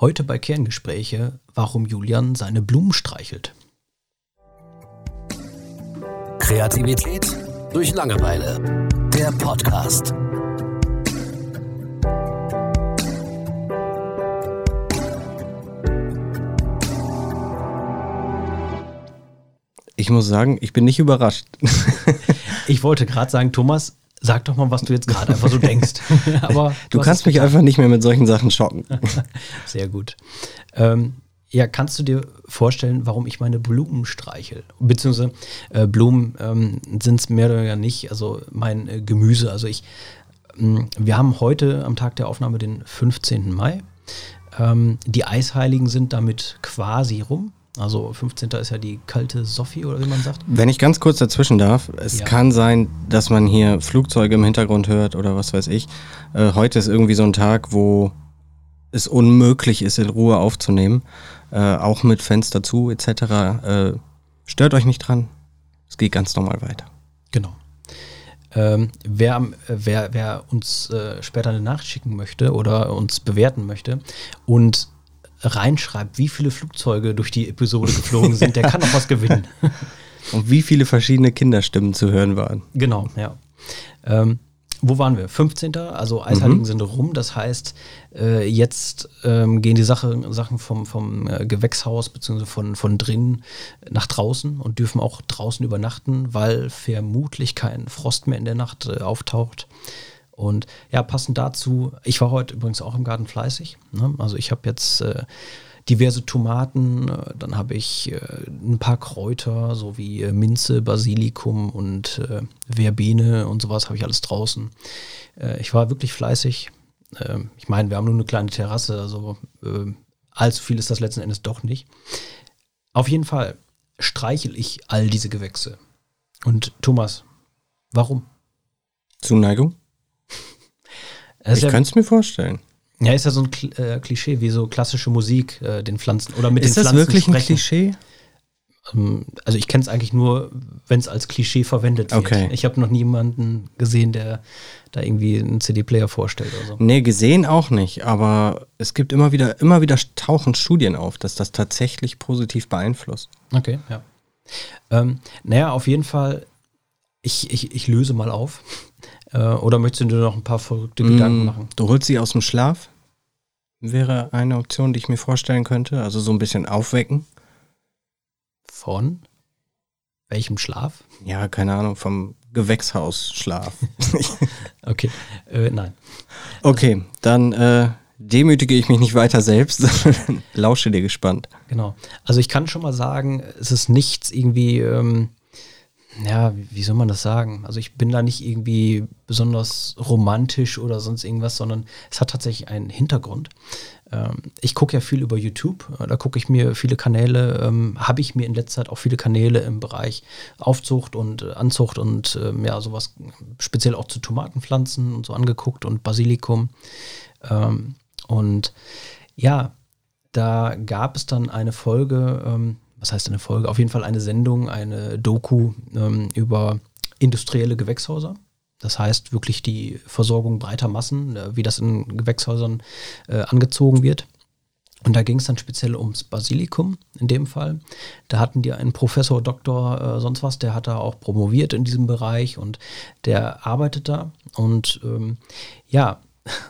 Heute bei Kerngespräche, warum Julian seine Blumen streichelt. Kreativität durch Langeweile. Der Podcast. Ich muss sagen, ich bin nicht überrascht. ich wollte gerade sagen, Thomas, sag doch mal, was du jetzt gerade einfach so denkst. Aber du, du kannst mich einfach nicht mehr mit solchen Sachen schocken. Sehr gut. Ähm, ja, kannst du dir vorstellen, warum ich meine Blumen streichel? Beziehungsweise äh, Blumen ähm, sind es mehr oder weniger nicht, also mein äh, Gemüse. Also ich, äh, wir haben heute am Tag der Aufnahme den 15. Mai. Ähm, die Eisheiligen sind damit quasi rum. Also 15. ist ja die kalte Sophie oder wie man sagt. Wenn ich ganz kurz dazwischen darf, es ja. kann sein, dass man hier Flugzeuge im Hintergrund hört oder was weiß ich. Äh, heute ist irgendwie so ein Tag, wo es unmöglich ist, in Ruhe aufzunehmen. Äh, auch mit Fenster zu etc. Äh, stört euch nicht dran. Es geht ganz normal weiter. Genau. Ähm, wer, wer, wer uns äh, später eine Nachricht schicken möchte oder uns bewerten möchte und reinschreibt, wie viele Flugzeuge durch die Episode geflogen sind, der kann auch was gewinnen. Und wie viele verschiedene Kinderstimmen zu hören waren. Genau, ja. Ähm, wo waren wir? 15. Also Eisheiligen mhm. sind rum. Das heißt, äh, jetzt ähm, gehen die Sache, Sachen vom, vom äh, Gewächshaus bzw. Von, von drinnen nach draußen und dürfen auch draußen übernachten, weil vermutlich kein Frost mehr in der Nacht äh, auftaucht. Und ja, passend dazu, ich war heute übrigens auch im Garten fleißig. Ne? Also ich habe jetzt äh, diverse Tomaten, äh, dann habe ich äh, ein paar Kräuter, so wie äh, Minze, Basilikum und äh, Verbene und sowas habe ich alles draußen. Äh, ich war wirklich fleißig. Ähm, ich meine, wir haben nur eine kleine Terrasse, also allzu viel ist das letzten Endes doch nicht. Auf jeden Fall streichel ich all diese Gewächse. Und Thomas, warum? Zuneigung? Ich ja, könnte es mir vorstellen. Ja, ist ja so ein äh, Klischee, wie so klassische Musik, äh, den Pflanzen oder mit ist den Pflanzen. Ist das wirklich sprechen. ein Klischee? Ähm, also ich kenne es eigentlich nur, wenn es als Klischee verwendet wird. Okay. Ich habe noch niemanden gesehen, der da irgendwie einen CD-Player vorstellt oder so. Nee, gesehen auch nicht, aber es gibt immer wieder, immer wieder tauchen Studien auf, dass das tatsächlich positiv beeinflusst. Okay, ja. Ähm, naja, auf jeden Fall, ich, ich, ich löse mal auf. Äh, oder möchtest du dir noch ein paar verrückte mm, Gedanken machen? Du holst sie aus dem Schlaf. Wäre eine Option, die ich mir vorstellen könnte. Also so ein bisschen aufwecken. Von welchem Schlaf? Ja, keine Ahnung, vom Gewächshausschlaf. okay, äh, nein. Okay, dann äh, demütige ich mich nicht weiter selbst, sondern lausche dir gespannt. Genau. Also ich kann schon mal sagen, es ist nichts irgendwie ähm, ja, wie soll man das sagen? Also ich bin da nicht irgendwie besonders romantisch oder sonst irgendwas, sondern es hat tatsächlich einen Hintergrund. Ähm, ich gucke ja viel über YouTube, da gucke ich mir viele Kanäle, ähm, habe ich mir in letzter Zeit auch viele Kanäle im Bereich Aufzucht und äh, Anzucht und ähm, ja, sowas speziell auch zu Tomatenpflanzen und so angeguckt und Basilikum. Und ja, da gab es dann eine Folge, was heißt eine Folge? Auf jeden Fall eine Sendung, eine Doku ähm, über industrielle Gewächshäuser. Das heißt wirklich die Versorgung breiter Massen, äh, wie das in Gewächshäusern äh, angezogen wird. Und da ging es dann speziell ums Basilikum in dem Fall. Da hatten die einen Professor, Doktor, äh, sonst was, der hat da auch promoviert in diesem Bereich und der arbeitet da. Und ähm, ja,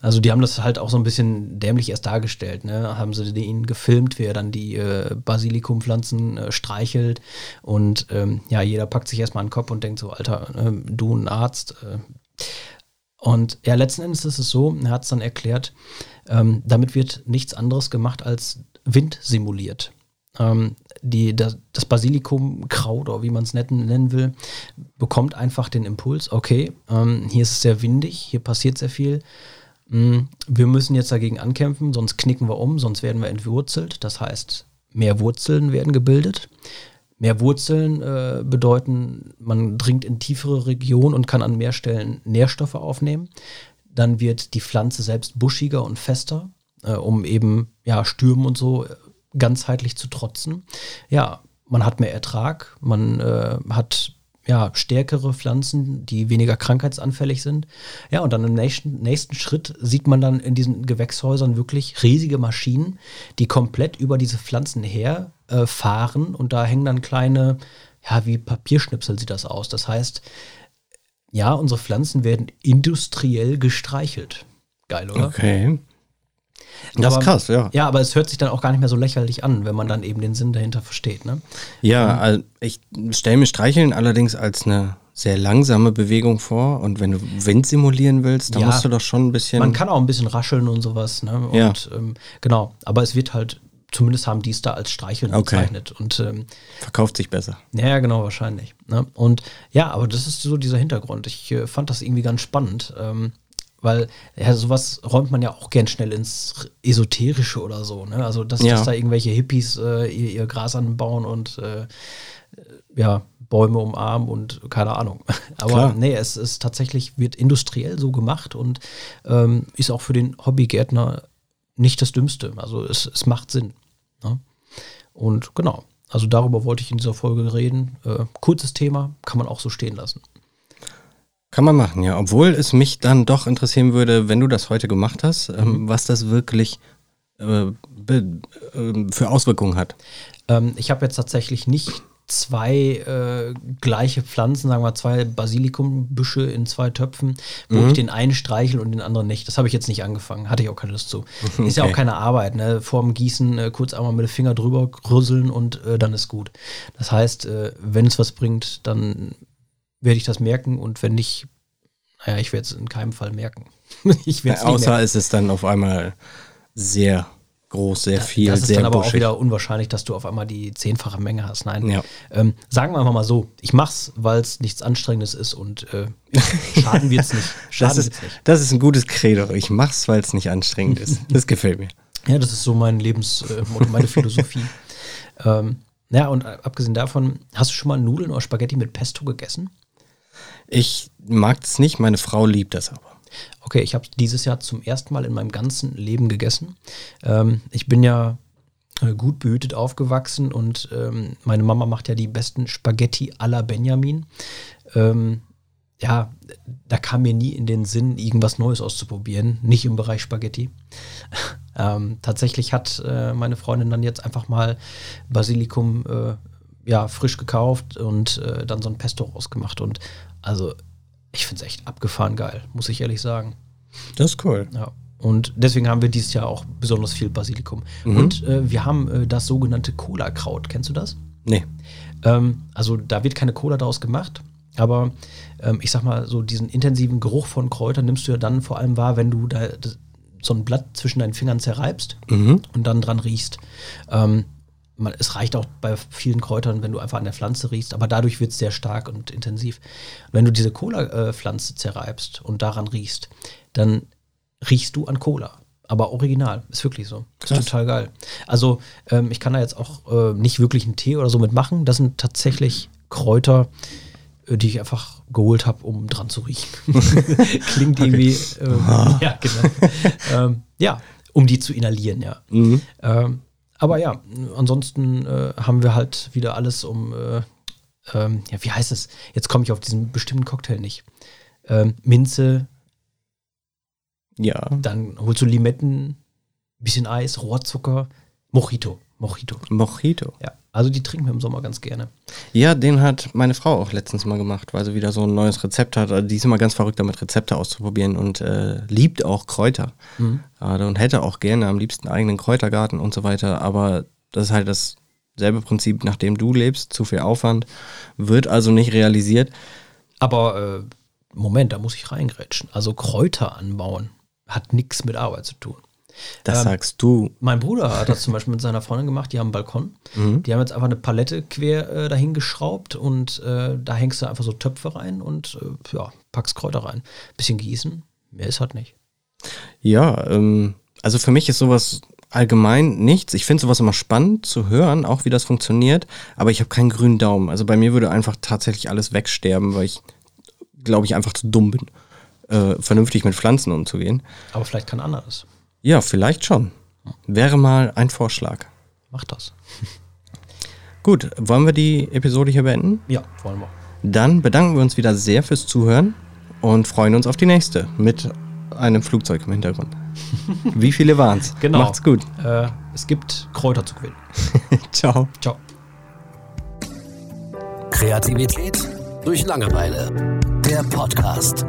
also die haben das halt auch so ein bisschen dämlich erst dargestellt, ne? Haben sie ihn gefilmt, wie er dann die äh, Basilikumpflanzen äh, streichelt und ähm, ja, jeder packt sich erstmal den Kopf und denkt so, Alter, äh, du ein Arzt. Äh. Und ja, letzten Endes ist es so, er hat es dann erklärt, ähm, damit wird nichts anderes gemacht als Wind simuliert. Ähm, die, das, das Basilikumkraut oder wie man es nennen will, bekommt einfach den Impuls, okay, ähm, hier ist es sehr windig, hier passiert sehr viel wir müssen jetzt dagegen ankämpfen, sonst knicken wir um, sonst werden wir entwurzelt. Das heißt, mehr Wurzeln werden gebildet. Mehr Wurzeln äh, bedeuten, man dringt in tiefere Regionen und kann an mehr Stellen Nährstoffe aufnehmen. Dann wird die Pflanze selbst buschiger und fester, äh, um eben ja, Stürmen und so äh, ganzheitlich zu trotzen. Ja, man hat mehr Ertrag, man äh, hat ja, stärkere Pflanzen, die weniger krankheitsanfällig sind. Ja, und dann im nächsten, nächsten Schritt sieht man dann in diesen Gewächshäusern wirklich riesige Maschinen, die komplett über diese Pflanzen herfahren. Äh, und da hängen dann kleine, ja, wie Papierschnipsel sieht das aus. Das heißt, ja, unsere Pflanzen werden industriell gestreichelt. Geil, oder? Okay. Das aber, ist krass, ja. Ja, aber es hört sich dann auch gar nicht mehr so lächerlich an, wenn man dann eben den Sinn dahinter versteht. Ne? Ja, also ich stelle mir Streicheln allerdings als eine sehr langsame Bewegung vor. Und wenn du Wind simulieren willst, dann ja, musst du doch schon ein bisschen. Man kann auch ein bisschen rascheln und sowas. Ne? Und, ja. Ähm, genau, aber es wird halt, zumindest haben die es da als Streicheln okay. bezeichnet. Und, ähm, Verkauft sich besser. Ja, genau, wahrscheinlich. Ne? Und ja, aber das ist so dieser Hintergrund. Ich äh, fand das irgendwie ganz spannend. Ähm, weil ja, sowas räumt man ja auch gern schnell ins Esoterische oder so. Ne? Also, dass, ja. dass da irgendwelche Hippies äh, ihr, ihr, Gras anbauen und äh, ja, Bäume umarmen und keine Ahnung. Aber Klar. nee, es ist tatsächlich, wird industriell so gemacht und ähm, ist auch für den Hobbygärtner nicht das Dümmste. Also, es, es macht Sinn. Ne? Und genau, also darüber wollte ich in dieser Folge reden. Äh, kurzes Thema, kann man auch so stehen lassen. Kann man machen, ja. Obwohl es mich dann doch interessieren würde, wenn du das heute gemacht hast, ähm, mhm. was das wirklich äh, äh, für Auswirkungen hat. Ähm, ich habe jetzt tatsächlich nicht zwei äh, gleiche Pflanzen, sagen wir zwei Basilikumbüsche in zwei Töpfen, wo mhm. ich den einen streichel und den anderen nicht. Das habe ich jetzt nicht angefangen. Hatte ich auch keine Lust zu. Okay. Ist ja auch keine Arbeit. Ne? Vorm Gießen äh, kurz einmal mit dem Finger drüber rüsseln und äh, dann ist gut. Das heißt, äh, wenn es was bringt, dann werde ich das merken und wenn nicht, naja, ich werde es in keinem Fall merken. ich ja, außer merken. ist es dann auf einmal sehr groß, sehr viel, das ist sehr dann aber buschig. auch wieder unwahrscheinlich, dass du auf einmal die zehnfache Menge hast. Nein, ja. ähm, sagen wir einfach mal so, ich mach's, weil es nichts Anstrengendes ist und äh, schaden wird's nicht. Schaden das, ist, nicht. das ist ein gutes Credo. Ich mach's, weil es nicht anstrengend ist. Das gefällt mir. Ja, das ist so mein Lebens, äh, meine Philosophie. ähm, ja, und abgesehen davon, hast du schon mal Nudeln oder Spaghetti mit Pesto gegessen? Ich mag es nicht, meine Frau liebt das aber. Okay, ich habe dieses Jahr zum ersten Mal in meinem ganzen Leben gegessen. Ähm, ich bin ja äh, gut behütet aufgewachsen und ähm, meine Mama macht ja die besten Spaghetti alla Benjamin. Ähm, ja, da kam mir nie in den Sinn, irgendwas Neues auszuprobieren, nicht im Bereich Spaghetti. ähm, tatsächlich hat äh, meine Freundin dann jetzt einfach mal Basilikum äh, ja, frisch gekauft und äh, dann so ein Pesto rausgemacht. Und also, ich finde es echt abgefahren geil, muss ich ehrlich sagen. Das ist cool. Ja. Und deswegen haben wir dieses Jahr auch besonders viel Basilikum. Mhm. Und äh, wir haben äh, das sogenannte Cola-Kraut. Kennst du das? Nee. Ähm, also da wird keine Cola daraus gemacht, aber ähm, ich sag mal, so diesen intensiven Geruch von Kräutern nimmst du ja dann vor allem wahr, wenn du da so ein Blatt zwischen deinen Fingern zerreibst mhm. und dann dran riechst. Ähm, man, es reicht auch bei vielen Kräutern, wenn du einfach an der Pflanze riechst, aber dadurch wird es sehr stark und intensiv. Wenn du diese Cola-Pflanze zerreibst und daran riechst, dann riechst du an Cola. Aber original, ist wirklich so. Ist total geil. Also, ähm, ich kann da jetzt auch äh, nicht wirklich einen Tee oder so mitmachen. Das sind tatsächlich Kräuter, äh, die ich einfach geholt habe, um dran zu riechen. Klingt irgendwie. Ähm, ja, genau. ähm, ja, um die zu inhalieren, ja. Mhm. Ähm, aber ja, ansonsten äh, haben wir halt wieder alles um, äh, ähm, ja, wie heißt es? Jetzt komme ich auf diesen bestimmten Cocktail nicht. Ähm, Minze. Ja. Dann holst du Limetten, bisschen Eis, Rohrzucker, Mojito. Mojito. Mojito. Ja. Also die trinken wir im Sommer ganz gerne. Ja, den hat meine Frau auch letztens mal gemacht, weil sie wieder so ein neues Rezept hat. Also die ist immer ganz verrückt damit, Rezepte auszuprobieren und äh, liebt auch Kräuter. Mhm. Gerade und hätte auch gerne am liebsten einen eigenen Kräutergarten und so weiter. Aber das ist halt dasselbe Prinzip, nach dem du lebst. Zu viel Aufwand wird also nicht realisiert. Aber äh, Moment, da muss ich reingrätschen. Also Kräuter anbauen hat nichts mit Arbeit zu tun. Das ähm, sagst du. Mein Bruder hat das zum Beispiel mit seiner Freundin gemacht, die haben einen Balkon. Mhm. Die haben jetzt einfach eine Palette quer äh, dahin geschraubt und äh, da hängst du einfach so Töpfe rein und äh, ja, packst Kräuter rein. Bisschen gießen, mehr ist halt nicht. Ja, ähm, also für mich ist sowas allgemein nichts. Ich finde sowas immer spannend zu hören, auch wie das funktioniert, aber ich habe keinen grünen Daumen. Also bei mir würde einfach tatsächlich alles wegsterben, weil ich, glaube ich, einfach zu dumm bin, äh, vernünftig mit Pflanzen umzugehen. Aber vielleicht kann anderes. Ja, vielleicht schon. Wäre mal ein Vorschlag. Mach das. Gut, wollen wir die Episode hier beenden? Ja, wollen wir. Dann bedanken wir uns wieder sehr fürs Zuhören und freuen uns auf die nächste mit einem Flugzeug im Hintergrund. Wie viele waren es? Genau. Macht's gut. Äh, es gibt Kräuter zu gewinnen. Ciao. Ciao. Kreativität durch Langeweile. Der Podcast.